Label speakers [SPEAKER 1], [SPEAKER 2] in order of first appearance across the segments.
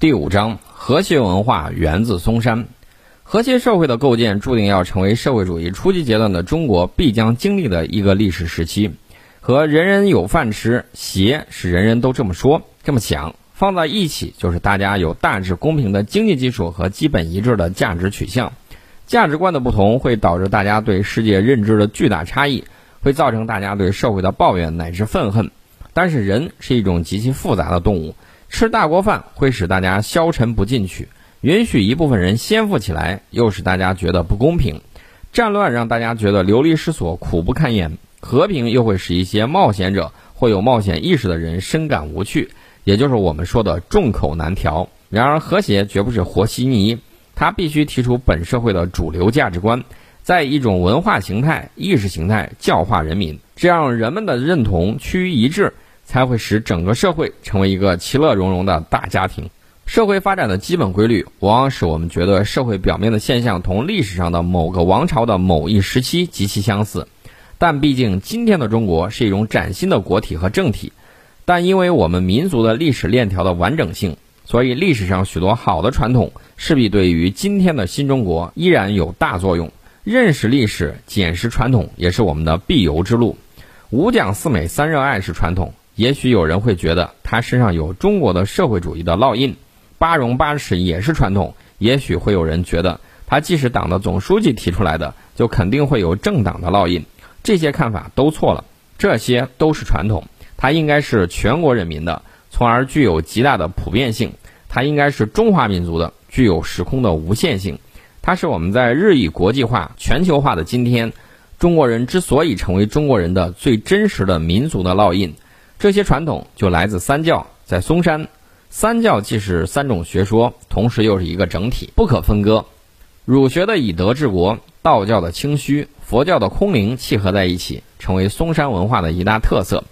[SPEAKER 1] 第五章：和谐文化源自嵩山。和谐社会的构建，注定要成为社会主义初级阶段的中国必将经历的一个历史时期。和人人有饭吃，谐是人人都这么说、这么想，放在一起就是大家有大致公平的经济基础和基本一致的价值取向。价值观的不同会导致大家对世界认知的巨大差异，会造成大家对社会的抱怨乃至愤恨。但是人是一种极其复杂的动物，吃大锅饭会使大家消沉不进取，允许一部分人先富起来，又使大家觉得不公平；战乱让大家觉得流离失所、苦不堪言，和平又会使一些冒险者或有冒险意识的人深感无趣，也就是我们说的众口难调。然而，和谐绝不是和稀泥，它必须提出本社会的主流价值观，在一种文化形态、意识形态教化人民，这样人们的认同趋于一致。才会使整个社会成为一个其乐融融的大家庭。社会发展的基本规律，往往使我们觉得社会表面的现象同历史上的某个王朝的某一时期极其相似。但毕竟今天的中国是一种崭新的国体和政体。但因为我们民族的历史链条的完整性，所以历史上许多好的传统势必对于今天的新中国依然有大作用。认识历史、检视传统，也是我们的必由之路。五讲四美三热爱是传统。也许有人会觉得他身上有中国的社会主义的烙印，八荣八耻也是传统。也许会有人觉得他既是党的总书记提出来的，就肯定会有政党的烙印。这些看法都错了，这些都是传统，它应该是全国人民的，从而具有极大的普遍性。它应该是中华民族的，具有时空的无限性。它是我们在日益国际化、全球化的今天，中国人之所以成为中国人的最真实的民族的烙印。这些传统就来自三教，在嵩山，三教既是三种学说，同时又是一个整体，不可分割。儒学的以德治国，道教的清虚，佛教的空灵契合在一起，成为嵩山文化的一大特色。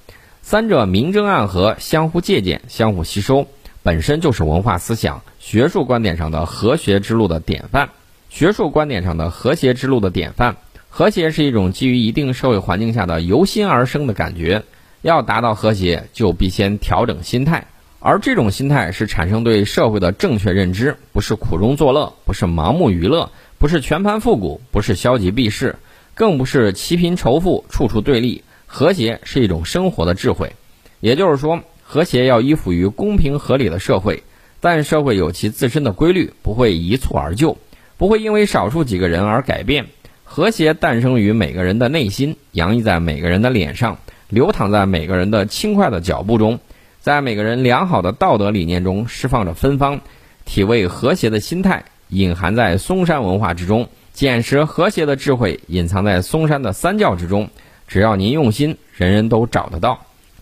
[SPEAKER 1] 三者明争暗合，相互借鉴，相互吸收，本身就是文化思想、学术观点上的和谐之路的典范。学术观点上的和谐之路的典范，和谐是一种基于一定社会环境下的由心而生的感觉。要达到和谐，就必先调整心态，而这种心态是产生对社会的正确认知，不是苦中作乐，不是盲目娱乐，不是全盘复古，不是消极避世，更不是齐贫仇富，处处对立。和谐是一种生活的智慧，也就是说，和谐要依附于公平合理的社会，但社会有其自身的规律，不会一蹴而就，不会因为少数几个人而改变。和谐诞生于每个人的内心，洋溢在每个人的脸上。流淌在每个人的轻快的脚步中，在每个人良好的道德理念中释放着芬芳，体味和谐的心态隐含在嵩山文化之中，捡拾和谐的智慧隐藏在嵩山的三教之中。只要您用心，人人都找得到。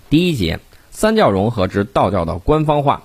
[SPEAKER 1] 第一节，三教融合之道教的官方化。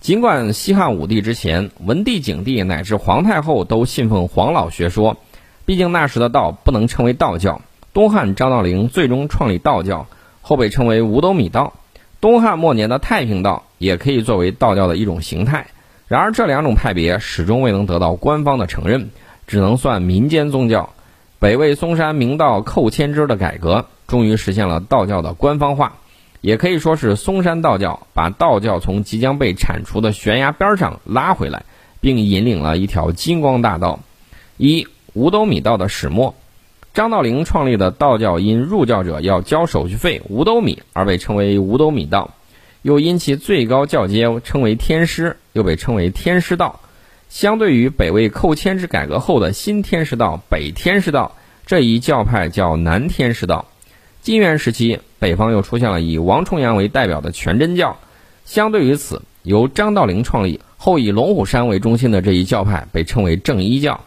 [SPEAKER 1] 尽管西汉武帝之前，文帝、景帝乃至皇太后都信奉黄老学说，毕竟那时的道不能称为道教。东汉张道陵最终创立道教，后被称为五斗米道。东汉末年的太平道也可以作为道教的一种形态。然而，这两种派别始终未能得到官方的承认，只能算民间宗教。北魏嵩山明道寇谦之的改革，终于实现了道教的官方化。也可以说是嵩山道教把道教从即将被铲除的悬崖边上拉回来，并引领了一条金光大道。一五斗米道的始末。张道陵创立的道教，因入教者要交手续费五斗米而被称为五斗米道，又因其最高教阶称为天师，又被称为天师道。相对于北魏寇谦之改革后的新天师道、北天师道这一教派叫南天师道。金元时期，北方又出现了以王重阳为代表的全真教。相对于此，由张道陵创立后以龙虎山为中心的这一教派被称为正一教。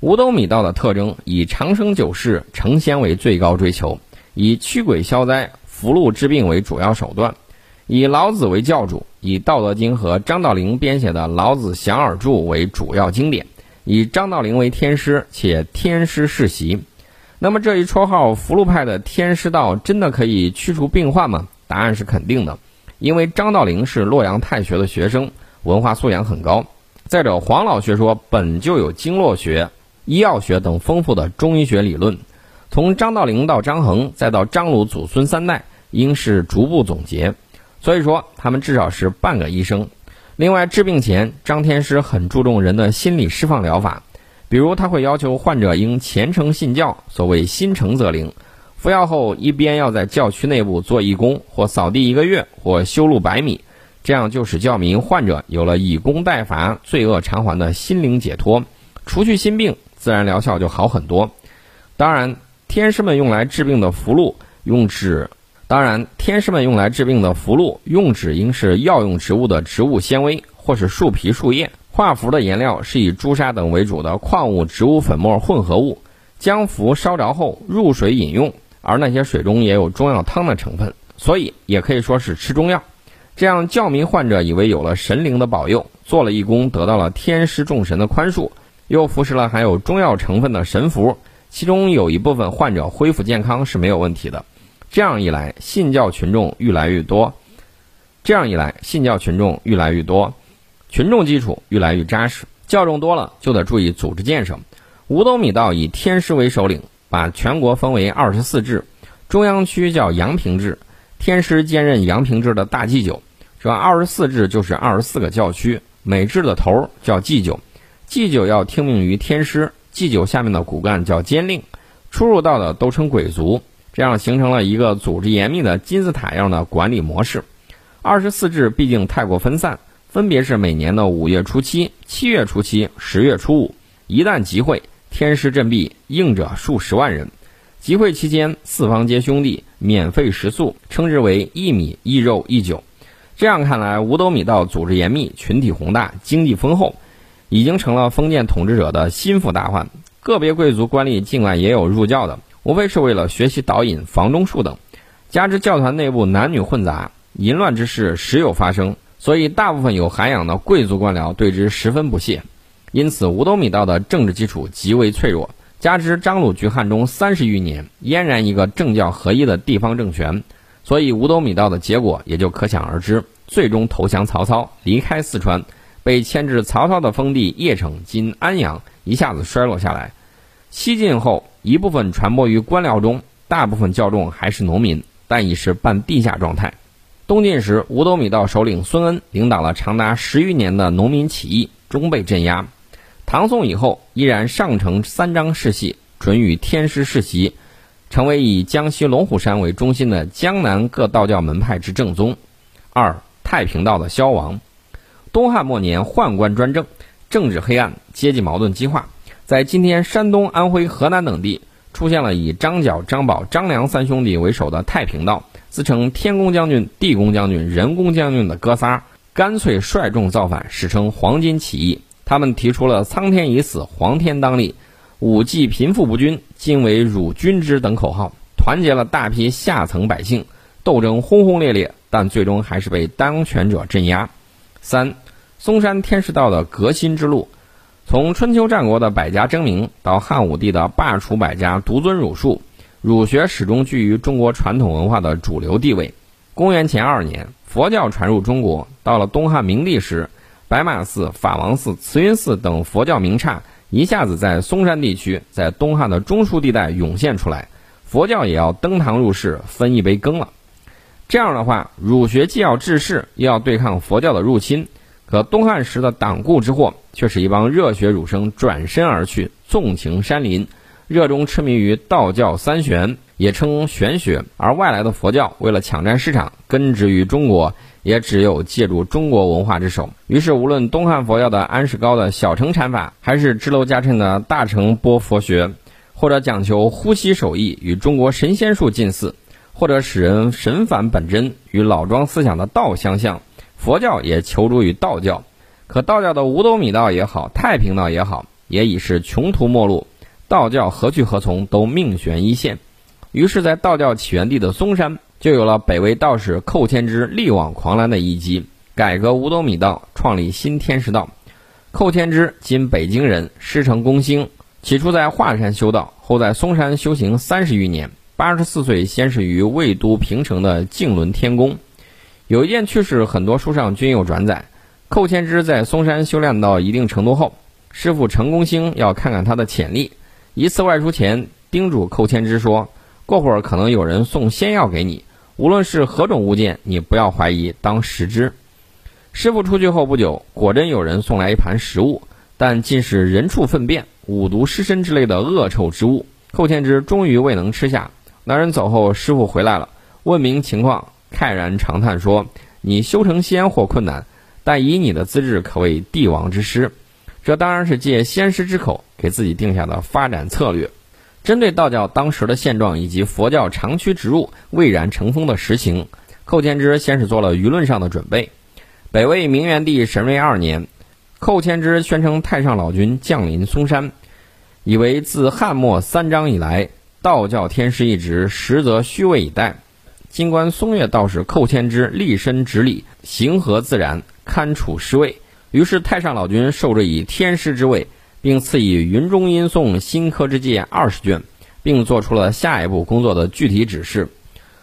[SPEAKER 1] 五斗米道的特征以长生久世、成仙为最高追求，以驱鬼消灾、福禄治病为主要手段，以老子为教主，以《道德经》和张道陵编写的《老子详尔注》为主要经典，以张道陵为天师，且天师世袭。那么这一绰号“福禄派”的天师道真的可以驱除病患吗？答案是肯定的，因为张道陵是洛阳太学的学生，文化素养很高。再者，黄老学说本就有经络学。医药学等丰富的中医学理论，从张道陵到张衡，再到张鲁祖孙三代，应是逐步总结。所以说，他们至少是半个医生。另外，治病前，张天师很注重人的心理释放疗法，比如他会要求患者应虔诚信教，所谓心诚则灵。服药后，一边要在教区内部做义工，或扫地一个月，或修路百米，这样就使教民患者有了以工代罚、罪恶偿还的心灵解脱，除去心病，自然疗效就好很多。当然，天师们用来治病的符箓用纸，当然，天师们用来治病的符箓用纸应是药用植物的植物纤维，或是树皮、树叶。画符的颜料是以朱砂等为主的矿物植物粉末混合物，将符烧着后入水饮用。而那些水中也有中药汤的成分，所以也可以说是吃中药。这样教民患者以为有了神灵的保佑，做了义工得到了天师众神的宽恕，又服食了含有中药成分的神符，其中有一部分患者恢复健康是没有问题的。这样一来，信教群众愈来愈多。这样一来，信教群众愈来愈多，群众基础愈来愈扎实。教众多了，就得注意组织建设。五斗米道以天师为首领。把全国分为二十四治，中央区叫阳平治，天师兼任阳平治的大祭酒。这二十四治就是二十四个教区，每治的头叫祭酒，祭酒要听命于天师，祭酒下面的骨干叫监令，出入道的都称鬼卒，这样形成了一个组织严密的金字塔样的管理模式。二十四治毕竟太过分散，分别是每年的五月初七、七月初七、十月初五，一旦集会。天师振臂，应者数十万人。集会期间，四方皆兄弟，免费食宿，称之为一米一肉一酒。这样看来，五斗米道组织严密，群体宏大，经济丰厚，已经成了封建统治者的心腹大患。个别贵族官吏境外也有入教的，无非是为了学习导引、房中术等。加之教团内部男女混杂，淫乱之事时有发生，所以大部分有涵养的贵族官僚对之十分不屑。因此，五斗米道的政治基础极为脆弱，加之张鲁居汉中三十余年，俨然一个政教合一的地方政权，所以五斗米道的结果也就可想而知。最终投降曹操，离开四川，被迁至曹操的封地邺城（今安阳），一下子衰落下来。西晋后，一部分传播于官僚中，大部分教众还是农民，但已是半地下状态。东晋时，五斗米道首领孙恩领导了长达十余年的农民起义，终被镇压。唐宋以后，依然上承三章世系，准予天师世袭，成为以江西龙虎山为中心的江南各道教门派之正宗。二太平道的消亡。东汉末年，宦官专政，政治黑暗，阶级矛盾激化，在今天山东、安徽、河南等地，出现了以张角、张宝、张良三兄弟为首的太平道，自称天公将军、地公将军、人公将军的哥仨，干脆率众造反，史称黄巾起义。他们提出了“苍天已死，黄天当立；武季贫富不均，今为汝君之”等口号，团结了大批下层百姓，斗争轰轰烈烈，但最终还是被当权者镇压。三，嵩山天师道的革新之路，从春秋战国的百家争鸣，到汉武帝的罢黜百家，独尊儒术，儒学始终居于中国传统文化的主流地位。公元前二年，佛教传入中国，到了东汉明帝时。白马寺、法王寺、慈云寺等佛教名刹一下子在嵩山地区，在东汉的中枢地带涌现出来，佛教也要登堂入室分一杯羹了。这样的话，儒学既要治世，又要对抗佛教的入侵。可东汉时的党锢之祸，却是一帮热血儒生转身而去，纵情山林，热衷痴迷于道教三玄，也称玄学。而外来的佛教为了抢占市场，根植于中国。也只有借助中国文化之手。于是，无论东汉佛教的安世高的小乘禅法，还是支娄迦谶的大乘波佛学，或者讲求呼吸手艺与中国神仙术近似，或者使人神返本真与老庄思想的道相像，佛教也求助于道教。可道教的五斗米道也好，太平道也好，也已是穷途末路。道教何去何从，都命悬一线。于是，在道教起源地的嵩山。就有了北魏道士寇谦之力挽狂澜的一击，改革五斗米道，创立新天师道。寇谦之今北京人，师承公兴，起初在华山修道，后在嵩山修行三十余年。八十四岁，先是于魏都平城的净轮天宫。有一件趣事，很多书上均有转载。寇谦之在嵩山修炼到一定程度后，师傅陈公兴要看看他的潜力。一次外出前，叮嘱寇谦之说：“过会儿可能有人送仙药给你。”无论是何种物件，你不要怀疑，当食之。师傅出去后不久，果真有人送来一盘食物，但尽是人畜粪便、五毒尸身之类的恶臭之物。寇天之终于未能吃下。男人走后，师傅回来了，问明情况，慨然长叹说：“你修成仙或困难，但以你的资质，可谓帝王之师。”这当然是借仙师之口给自己定下的发展策略。针对道教当时的现状以及佛教长驱直入、蔚然成风的实情，寇谦之先是做了舆论上的准备。北魏明元帝神瑞二年，寇谦之宣称太上老君降临嵩山，以为自汉末三章以来，道教天师一职实则虚位以待。今观嵩岳道士寇天之立身直立，行合自然，堪处师位。于是太上老君授之以天师之位，并赐以云中音诵新科之戒二十卷，并做出了下一步工作的具体指示：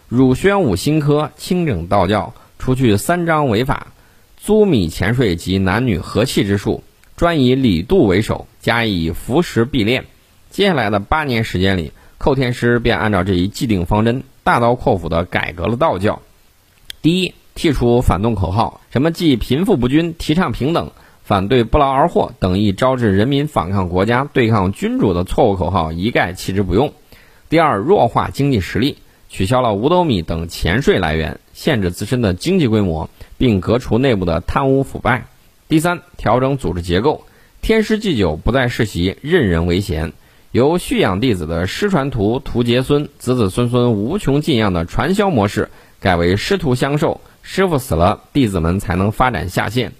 [SPEAKER 1] 汝宣武新科，清整道教，除去三章违法，租米钱税及男女和气之术，专以礼度为首，加以服食必练。接下来的八年时间里，寇天师便按照这一既定方针，大刀阔斧地改革了道教。第一。剔除反动口号，什么既贫富不均、提倡平等、反对不劳而获等易招致人民反抗国家、对抗君主的错误口号，一概弃之不用。第二，弱化经济实力，取消了五斗米等钱税来源，限制自身的经济规模，并革除内部的贪污腐败。第三，调整组织结构，天师祭酒不再世袭，任人唯贤，由蓄养弟子的师传徒、徒结孙、子子孙孙无穷尽样的传销模式，改为师徒相授。师傅死了，弟子们才能发展下线。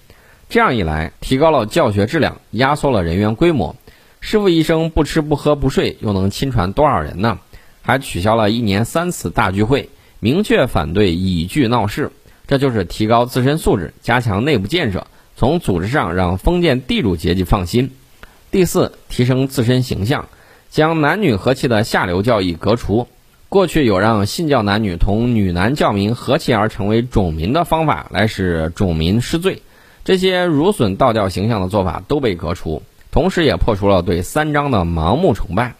[SPEAKER 1] 这样一来，提高了教学质量，压缩了人员规模。师傅一生不吃不喝不睡，又能亲传多少人呢？还取消了一年三次大聚会，明确反对以聚闹事。这就是提高自身素质，加强内部建设，从组织上让封建地主阶级放心。第四，提升自身形象，将男女和气的下流教义革除。过去有让信教男女同女男教民和气而成为种民的方法来使种民失罪，这些辱损道教形象的做法都被革除，同时也破除了对三章的盲目崇拜。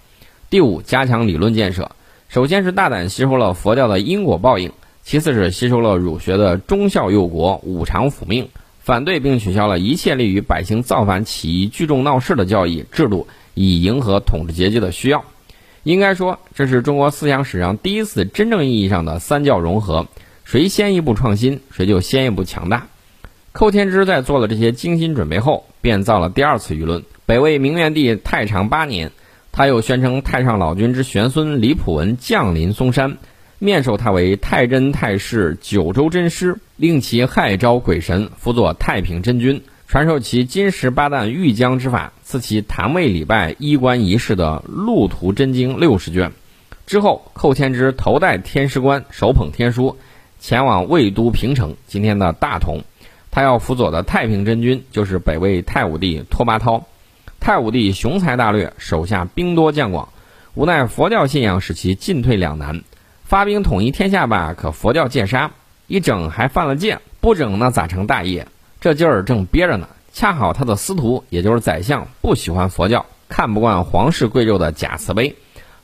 [SPEAKER 1] 第五，加强理论建设，首先是大胆吸收了佛教的因果报应，其次是吸收了儒学的忠孝佑国、五常辅命，反对并取消了一切利于百姓造反起义、聚众闹事的教义制度，以迎合统治阶级的需要。应该说，这是中国思想史上第一次真正意义上的三教融合，谁先一步创新，谁就先一步强大。寇天之在做了这些精心准备后，便造了第二次舆论。北魏明元帝太常八年，他又宣称太上老君之玄孙李普文降临嵩山，面授他为太真太师、九州真师，令其害招鬼神，辅佐太平真君。传授其金石八旦玉浆之法，赐其坛位礼拜、衣冠仪式的《路途真经》六十卷。之后，寇谦之头戴天师冠，手捧天书，前往魏都平城（今天的大同）。他要辅佐的太平真君，就是北魏太武帝拓跋焘。太武帝雄才大略，手下兵多将广，无奈佛教信仰使其进退两难。发兵统一天下吧，可佛教戒杀；一整还犯了戒，不整那咋成大业？这劲儿正憋着呢，恰好他的司徒，也就是宰相，不喜欢佛教，看不惯皇室贵胄的假慈悲，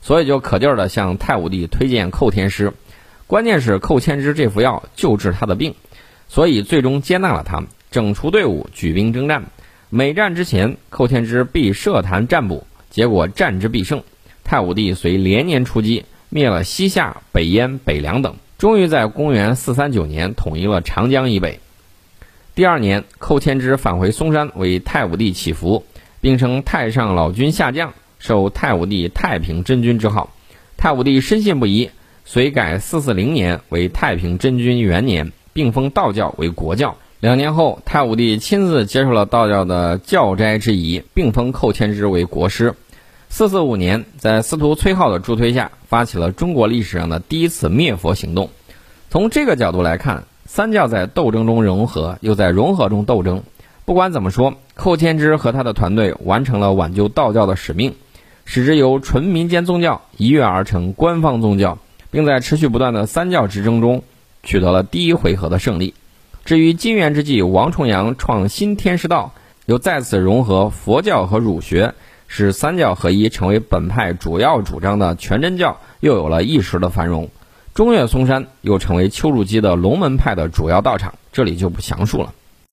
[SPEAKER 1] 所以就可劲儿的向太武帝推荐寇天师。关键是寇谦之这副药救治他的病，所以最终接纳了他，整除队伍，举兵征战。每战之前，寇天之必设坛占卜，结果战之必胜。太武帝遂连年出击，灭了西夏、北燕、北凉等，终于在公元四三九年统一了长江以北。第二年，寇谦之返回嵩山为太武帝祈福，并称太上老君下降，受太武帝太平真君之号。太武帝深信不疑，遂改四四零年为太平真君元年，并封道教为国教。两年后，太武帝亲自接受了道教的教斋之仪，并封寇谦之为国师。四四五年，在司徒崔浩的助推下，发起了中国历史上的第一次灭佛行动。从这个角度来看。三教在斗争中融合，又在融合中斗争。不管怎么说，寇谦之和他的团队完成了挽救道教的使命，使之由纯民间宗教一跃而成官方宗教，并在持续不断的三教之争中取得了第一回合的胜利。至于金元之际，王重阳创新天师道，又再次融合佛教和儒学，使三教合一，成为本派主要主张的全真教，又有了一时的繁荣。中岳嵩山又成为丘处机的龙门派的主要道场，这里就不详述了。